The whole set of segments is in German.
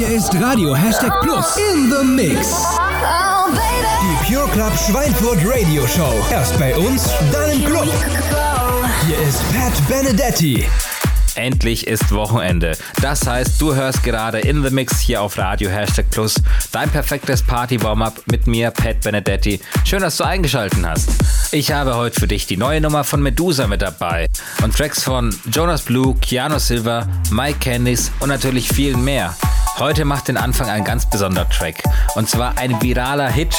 Hier ist Radio Hashtag Plus in the Mix. Die Pure Club Schweinfurt Radio Show. Erst bei uns, dann im Club. Hier ist Pat Benedetti. Endlich ist Wochenende. Das heißt, du hörst gerade In The Mix hier auf Radio Hashtag Plus dein perfektes Party-Warm-Up mit mir, Pat Benedetti. Schön, dass du eingeschalten hast. Ich habe heute für dich die neue Nummer von Medusa mit dabei und Tracks von Jonas Blue, Keanu Silver, Mike Candice und natürlich vielen mehr. Heute macht den Anfang ein ganz besonderer Track. Und zwar ein viraler Hit.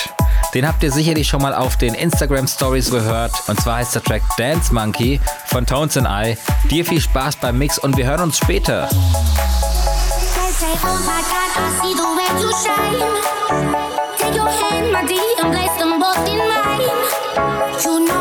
Den habt ihr sicherlich schon mal auf den Instagram Stories gehört. Und zwar heißt der Track Dance Monkey von Tones and I. Dir viel Spaß beim Mix und wir hören uns später. Take. You know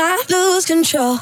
I lose control.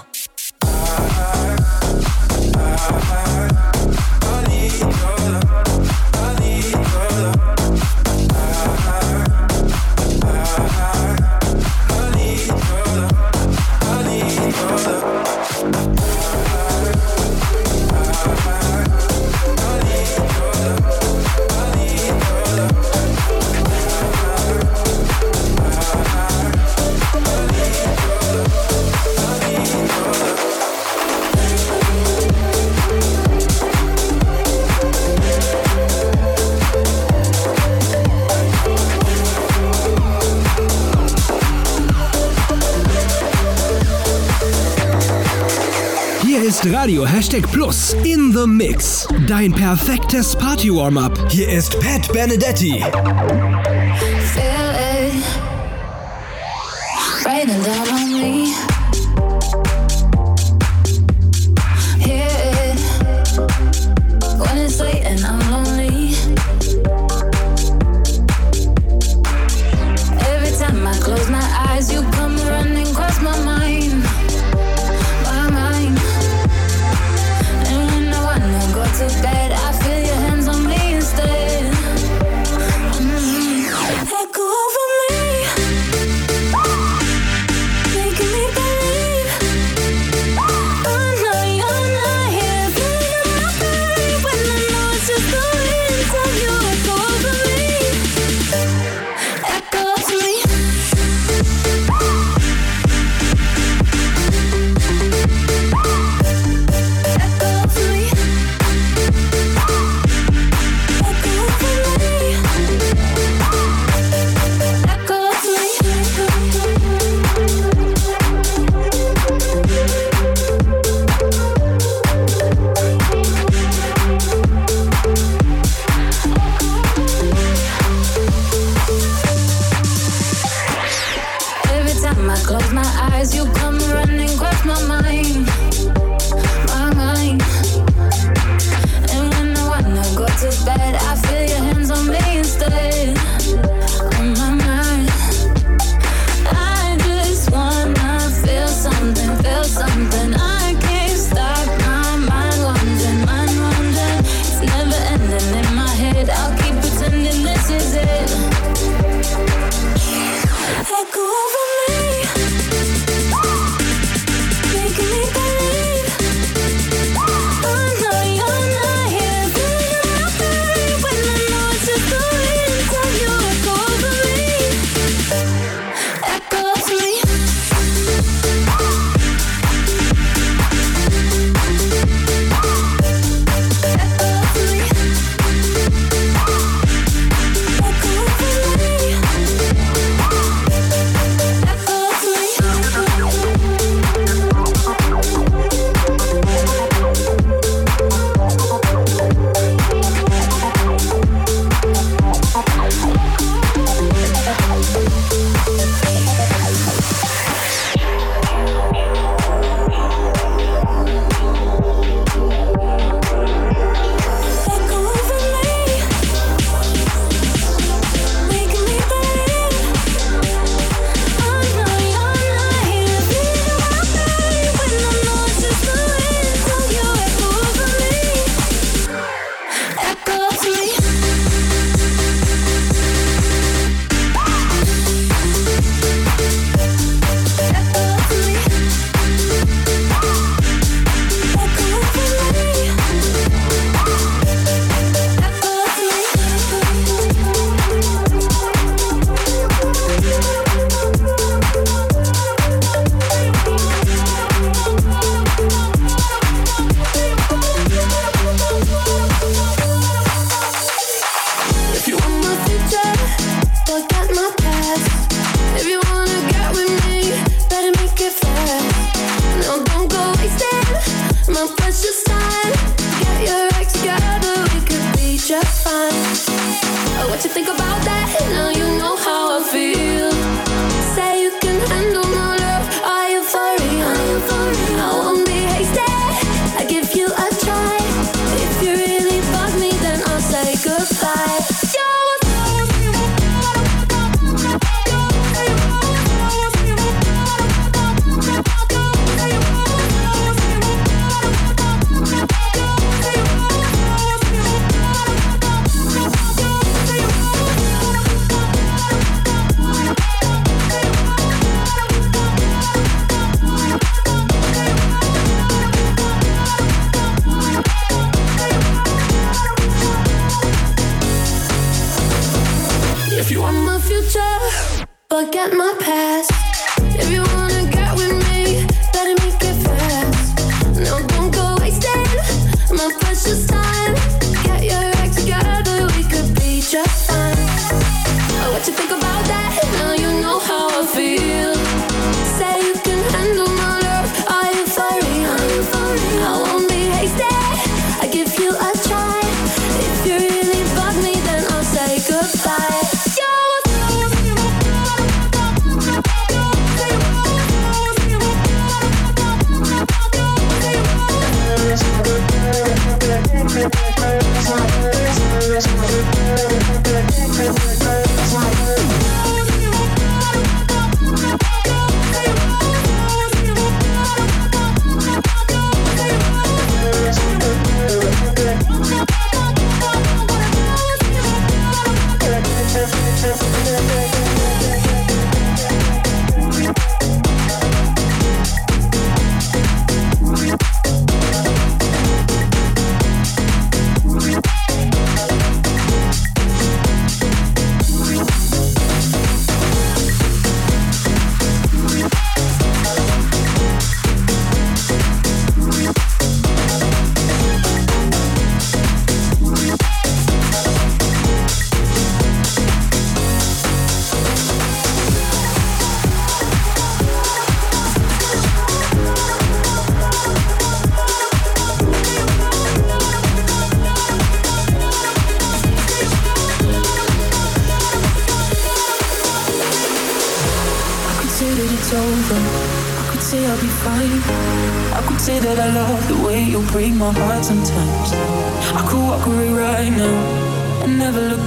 Radio Hashtag Plus in the Mix. Dein perfektes Party-Warm-Up. Hier ist Pat Benedetti.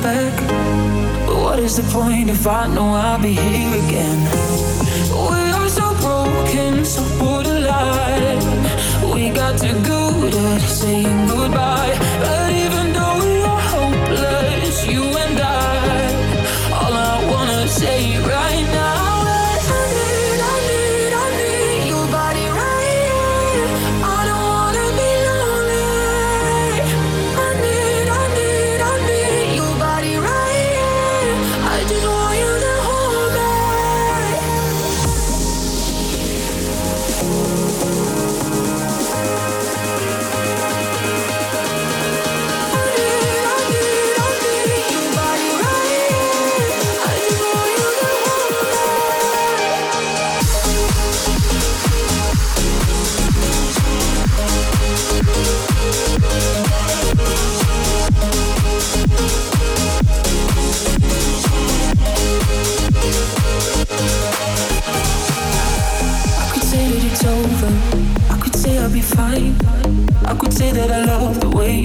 back. But what is the point if I know I'll be here again? We are so broken, so borderline. We got too good at saying goodbye.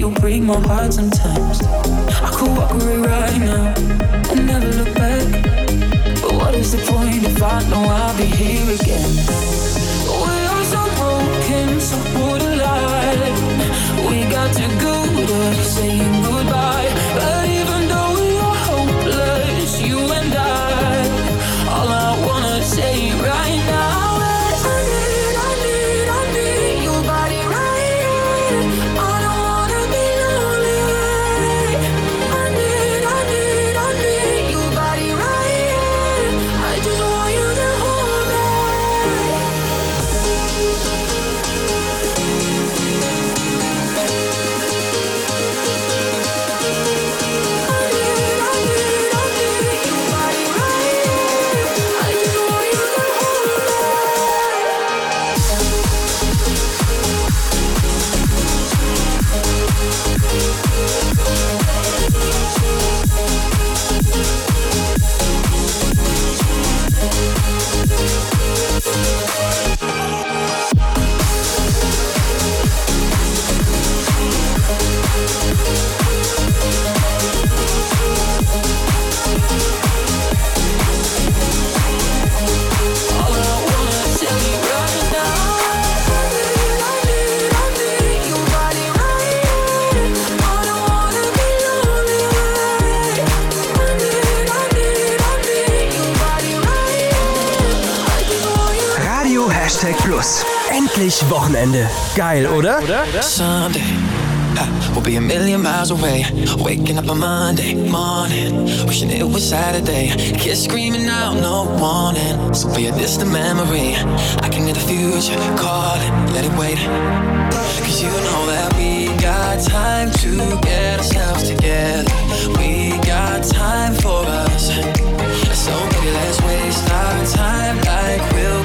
don't break my heart sometimes. I could walk away right now and never look back. But what is the point if I know I'll be here again? Geil, oder? Sunday. We'll be a million miles away. Waking up on Monday morning. It was Saturday. Screaming out, no warning. A memory. The future. Let it wait. Cause you know that we got time to get ourselves together. We got time for us. So let's waste our time like we'll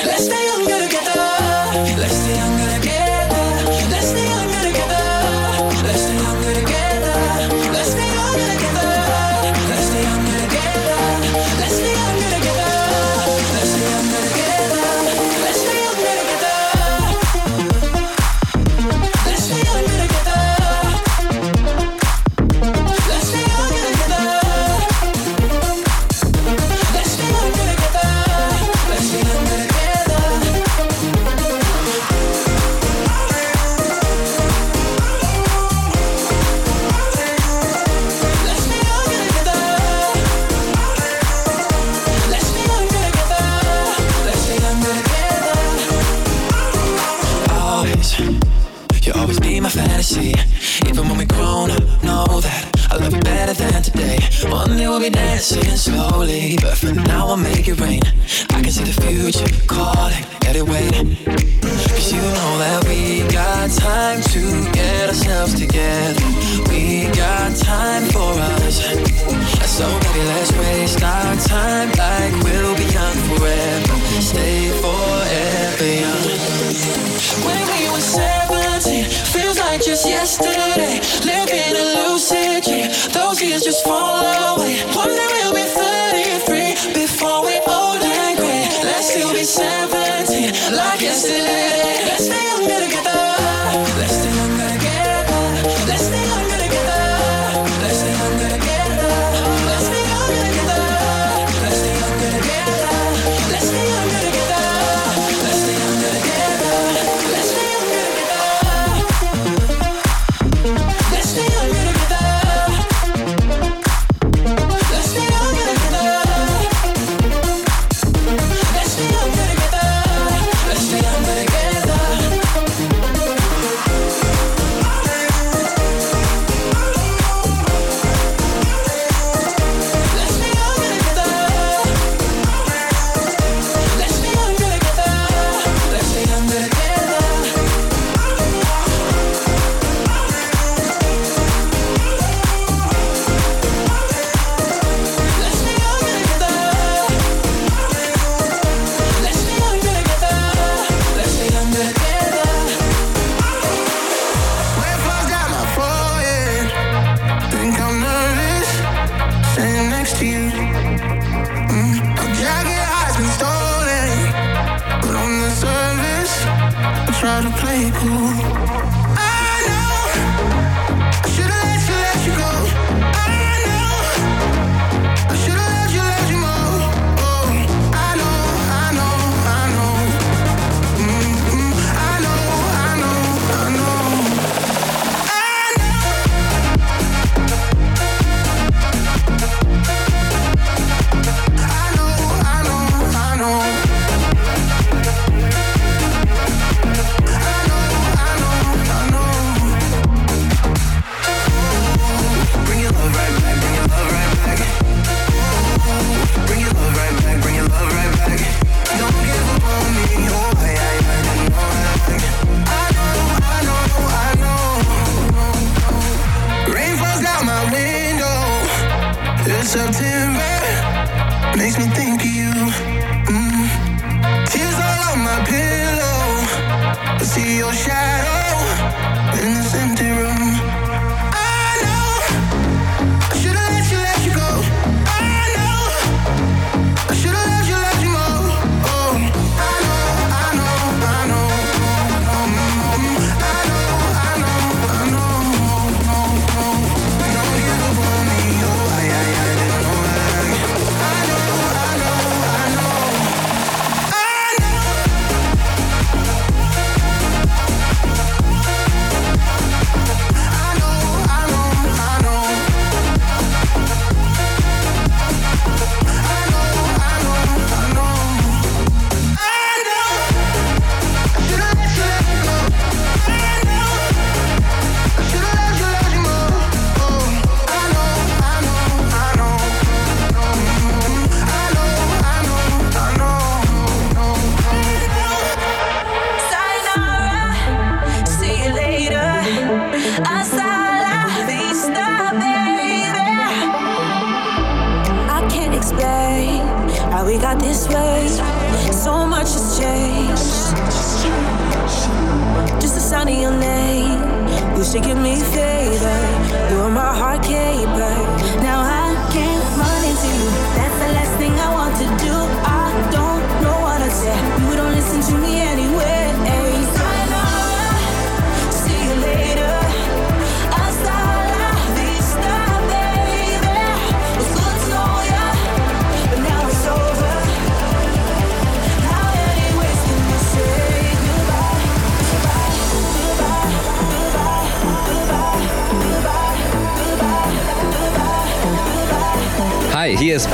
innocent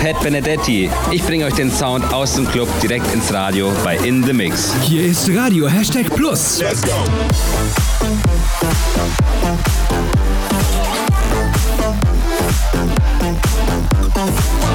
Pat Benedetti. Ich bringe euch den Sound aus dem Club direkt ins Radio bei In The Mix. Hier ist Radio Hashtag Plus. Let's go. Thank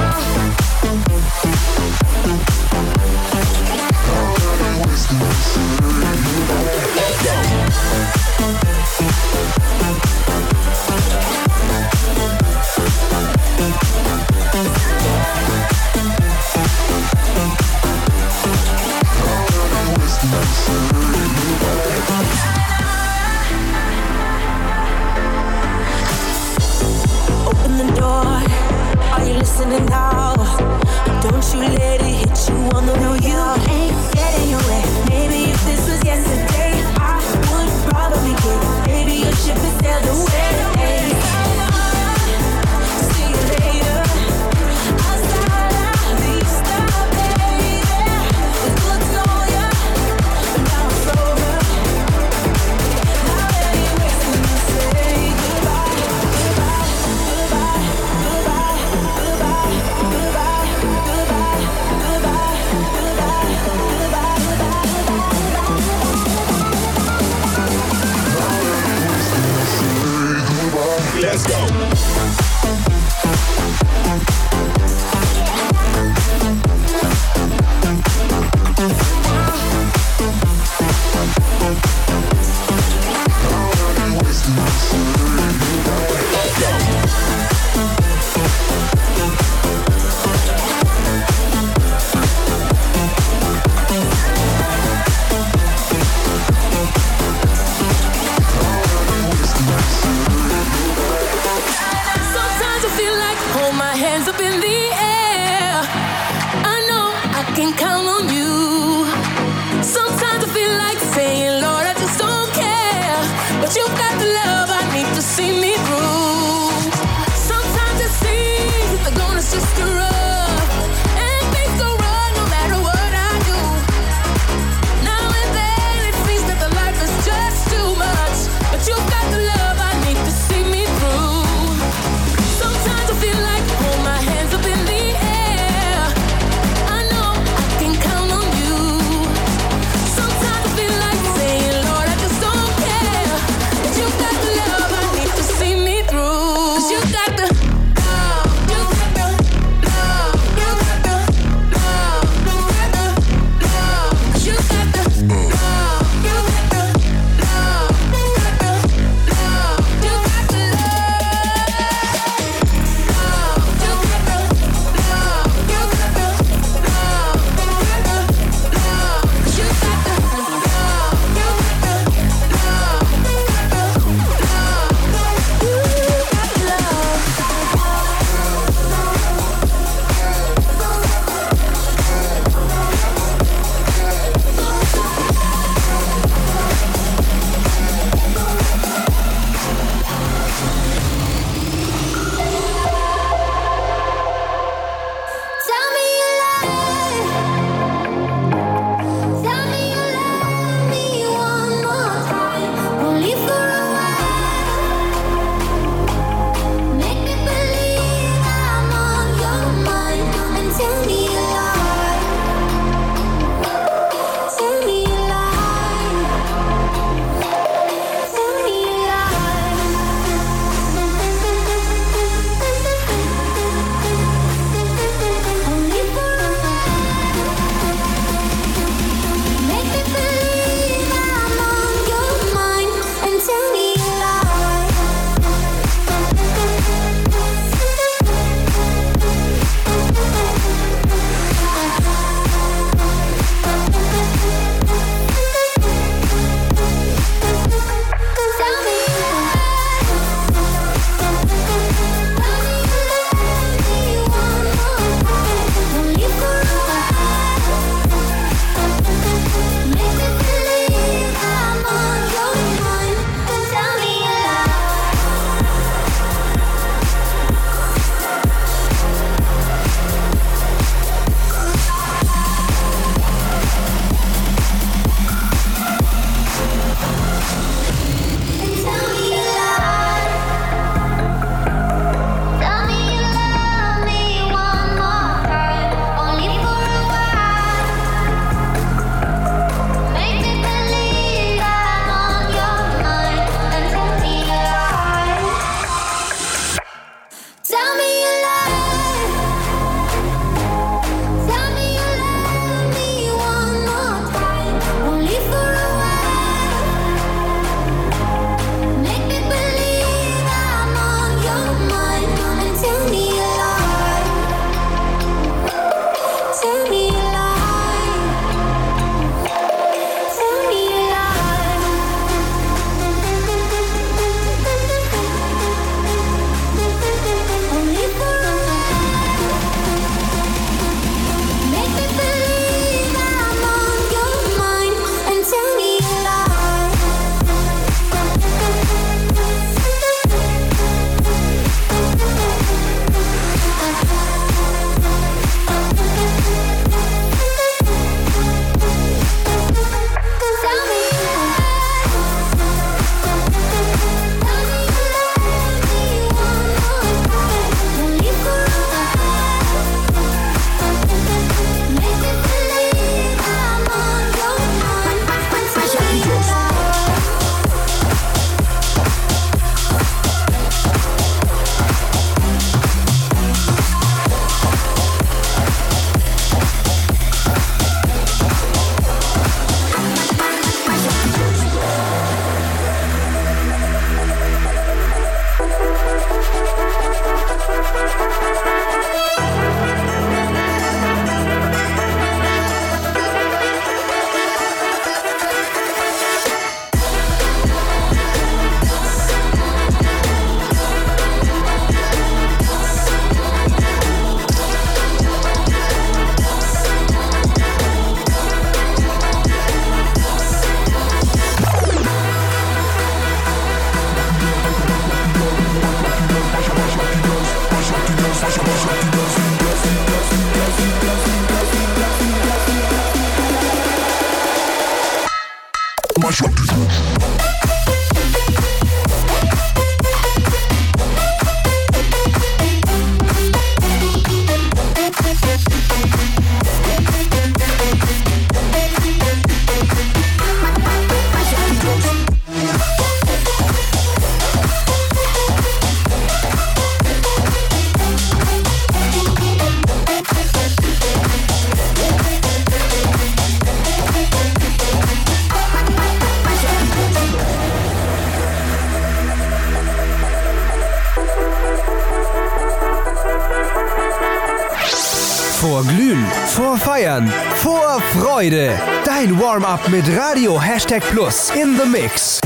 Freude. Dein Warm-up mit Radio Hashtag Plus in the Mix.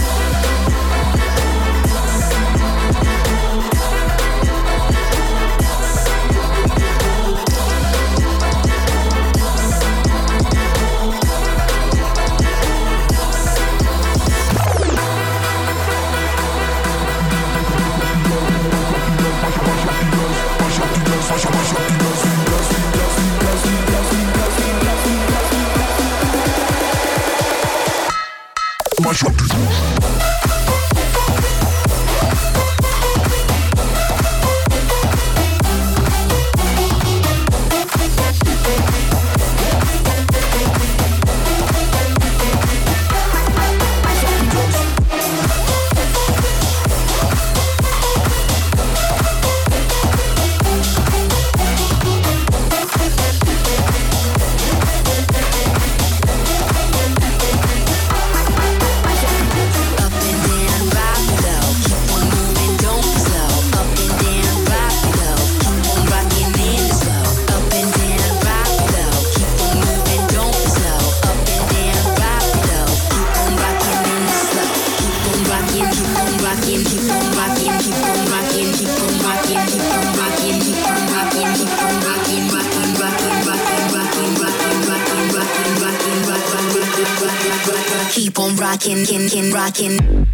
Keep on rocking, kin, kin, rocking.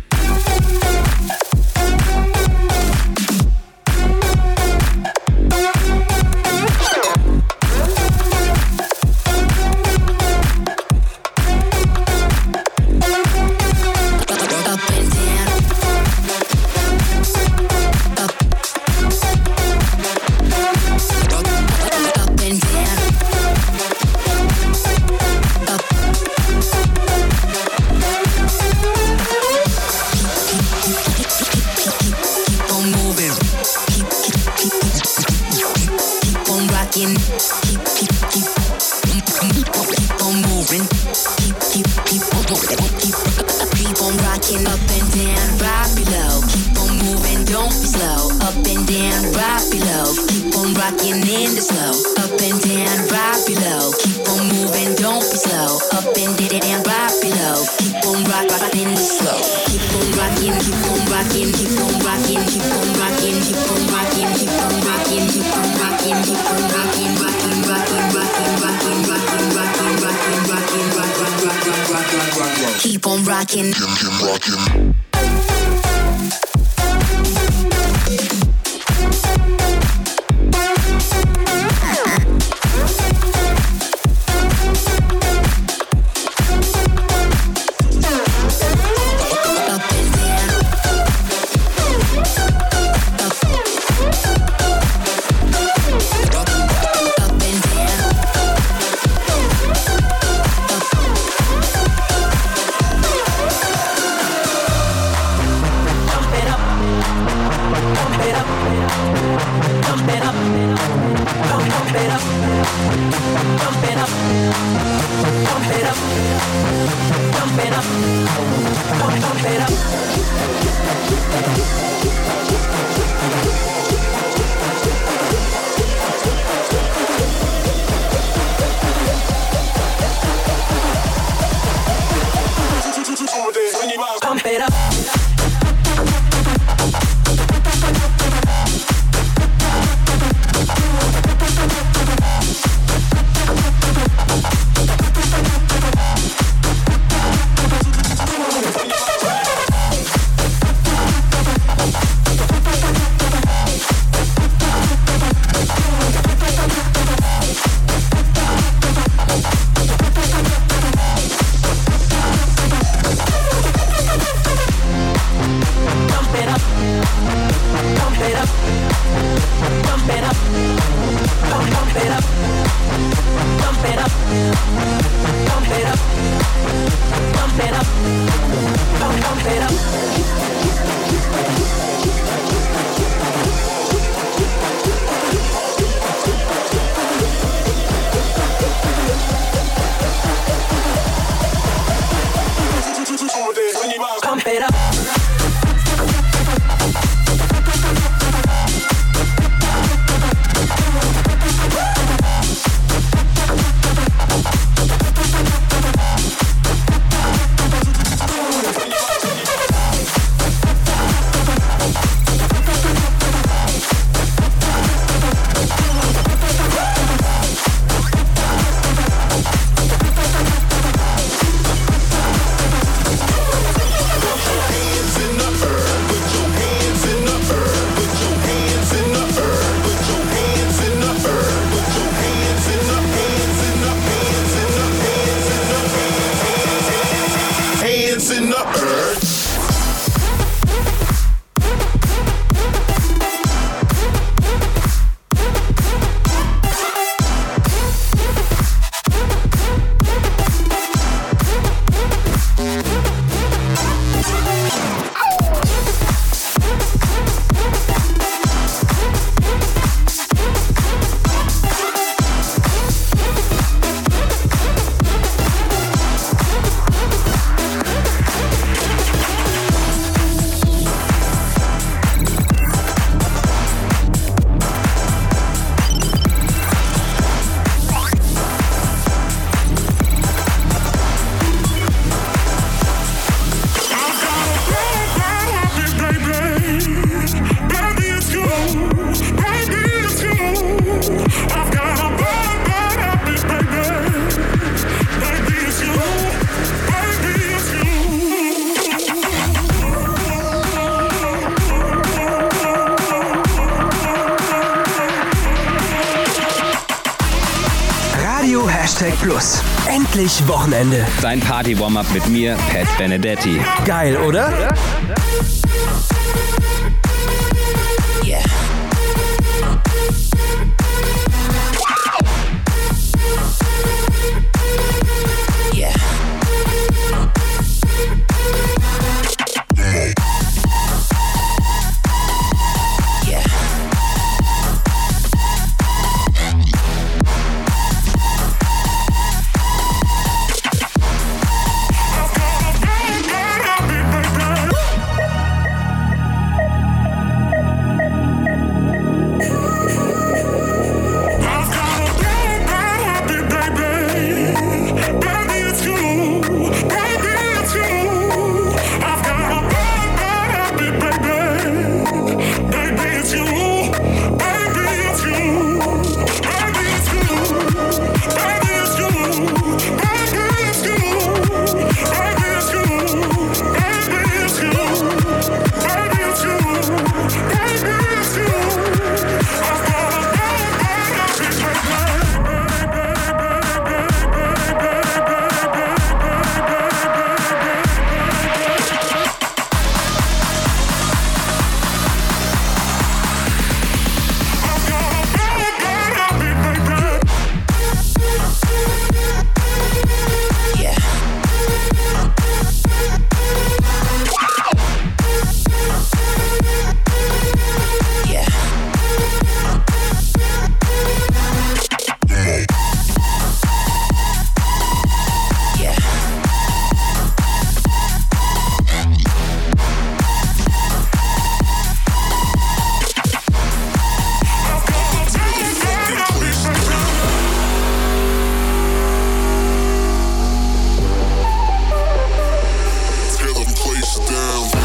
Endlich Wochenende. Dein Party-Warm-Up mit mir, Pat Benedetti. Geil, oder? Ja? touchdown.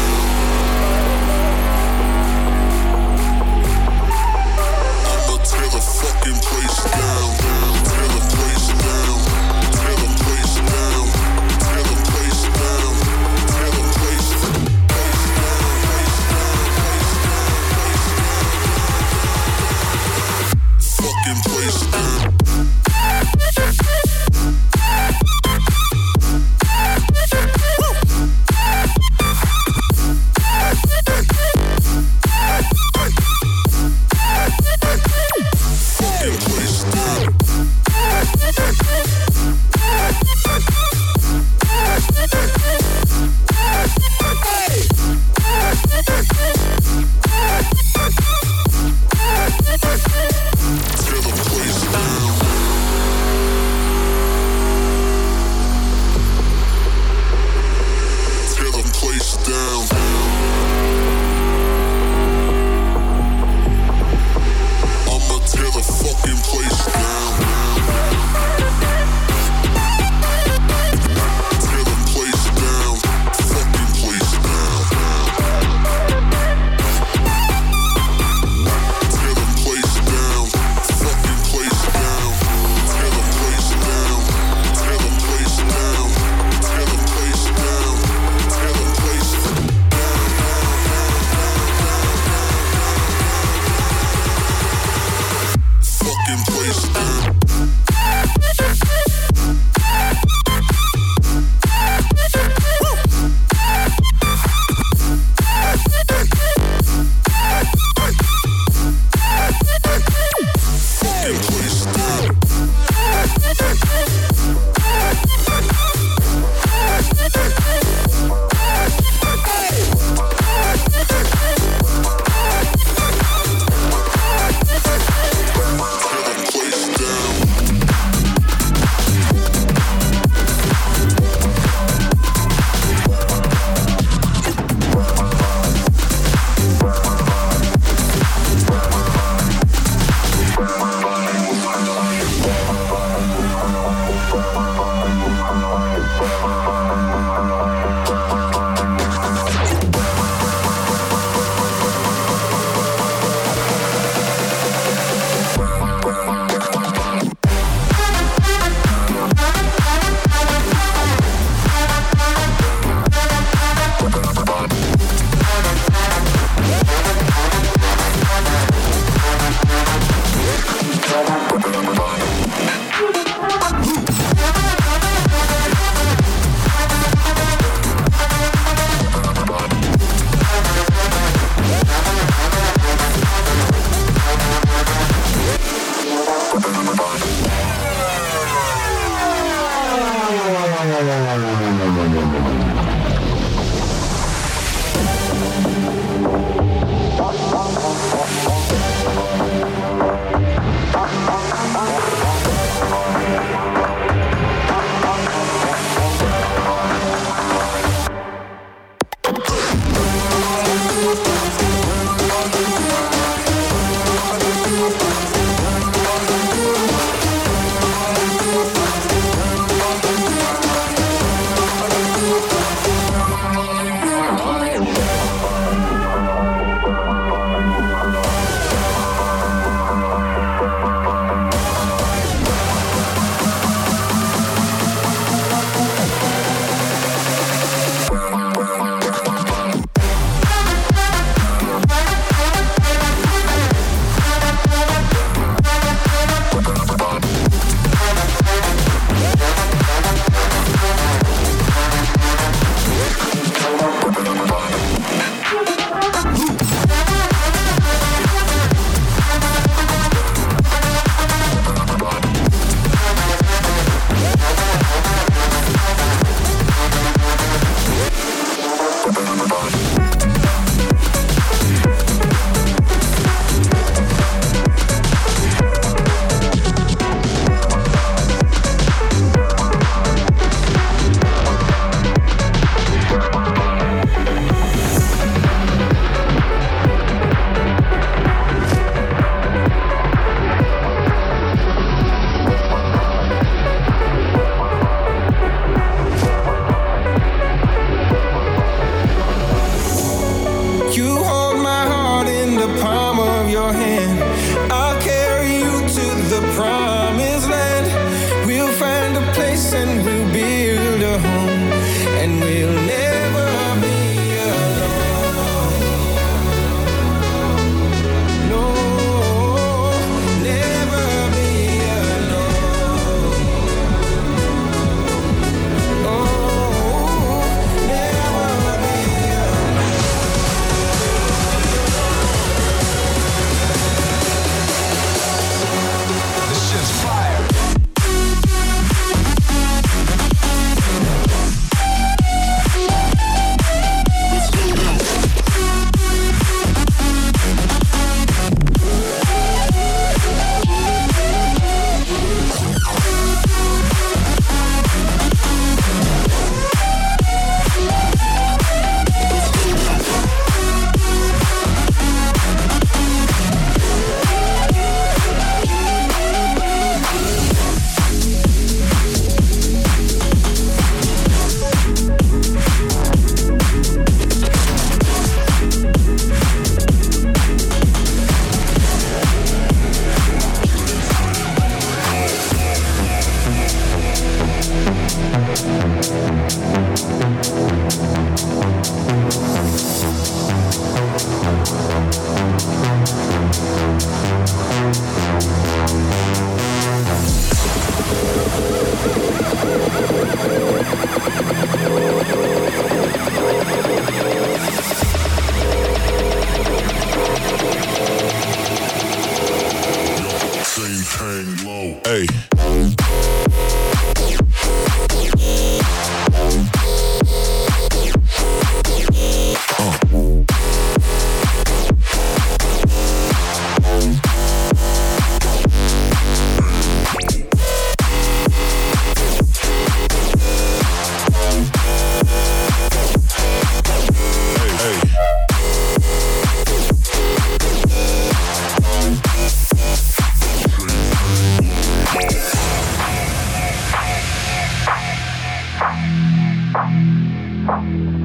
Thank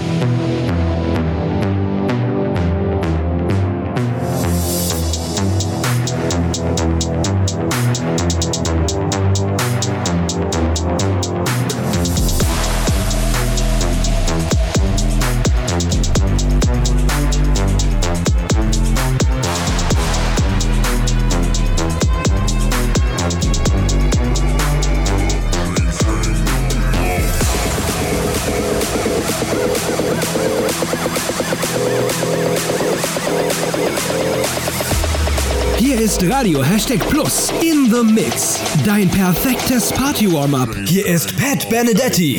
you. Radio Hashtag Plus in the Mix. Dein perfektes Party-Warm-Up. Hier ist Pat Benedetti.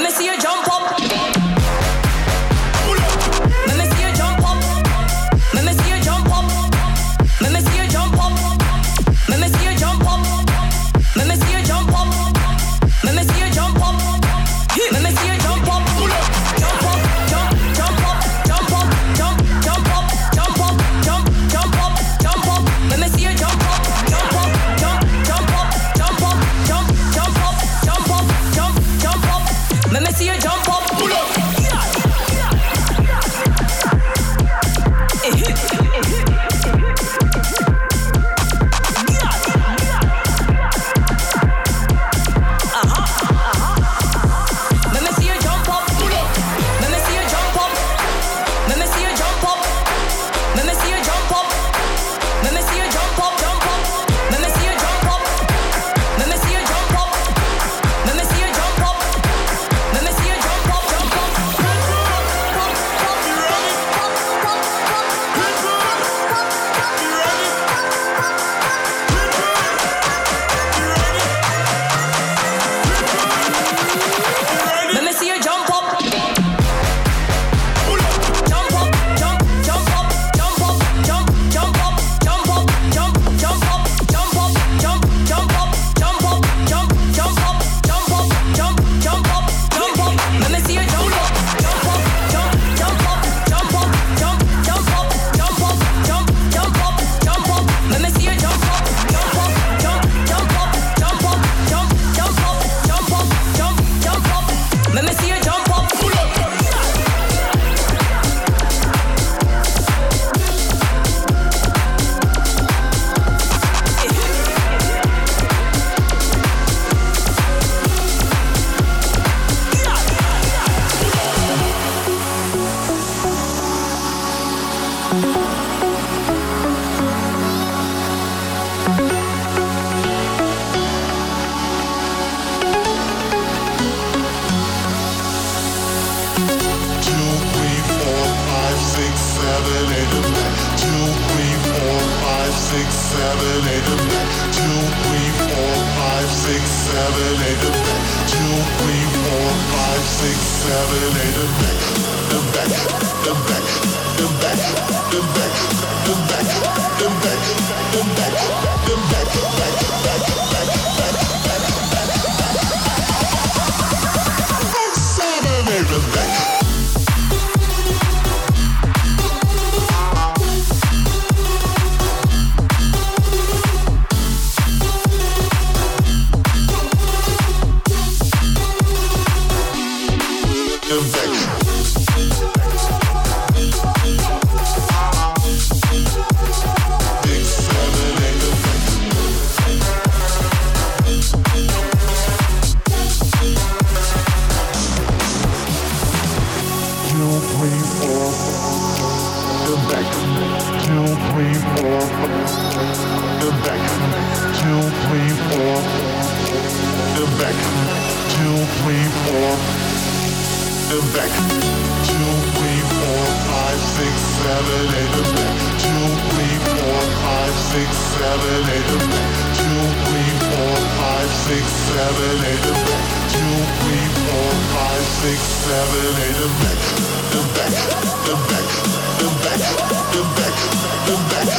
seven, eight, two, three, four, five, six, seven, eight, two, three, four, five, six, seven, eight, the back, the back, the back, the back, the back, the back, the back,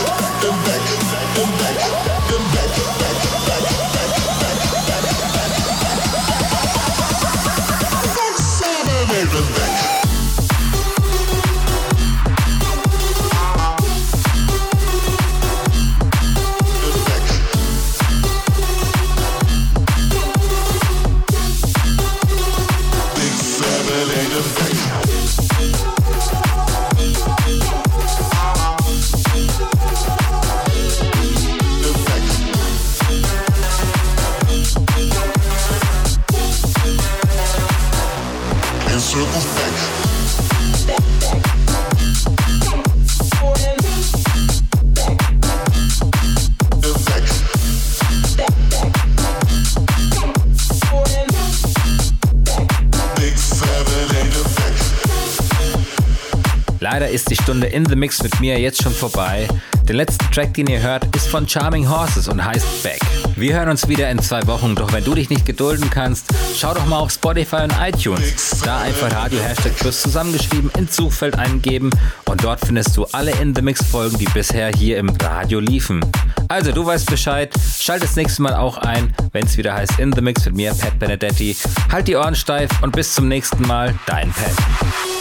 the back, the back, the back, the back, back, back. Ist die Stunde In the Mix mit mir jetzt schon vorbei. Der letzte Track, den ihr hört, ist von Charming Horses und heißt Back. Wir hören uns wieder in zwei Wochen, doch wenn du dich nicht gedulden kannst, schau doch mal auf Spotify und iTunes. Da einfach Radio Hashtag Plus zusammengeschrieben ins Suchfeld eingeben und dort findest du alle In the Mix Folgen, die bisher hier im Radio liefen. Also, du weißt Bescheid, schalt das nächste Mal auch ein, wenn es wieder heißt In the Mix mit mir, Pat Benedetti. Halt die Ohren steif und bis zum nächsten Mal, dein Pat.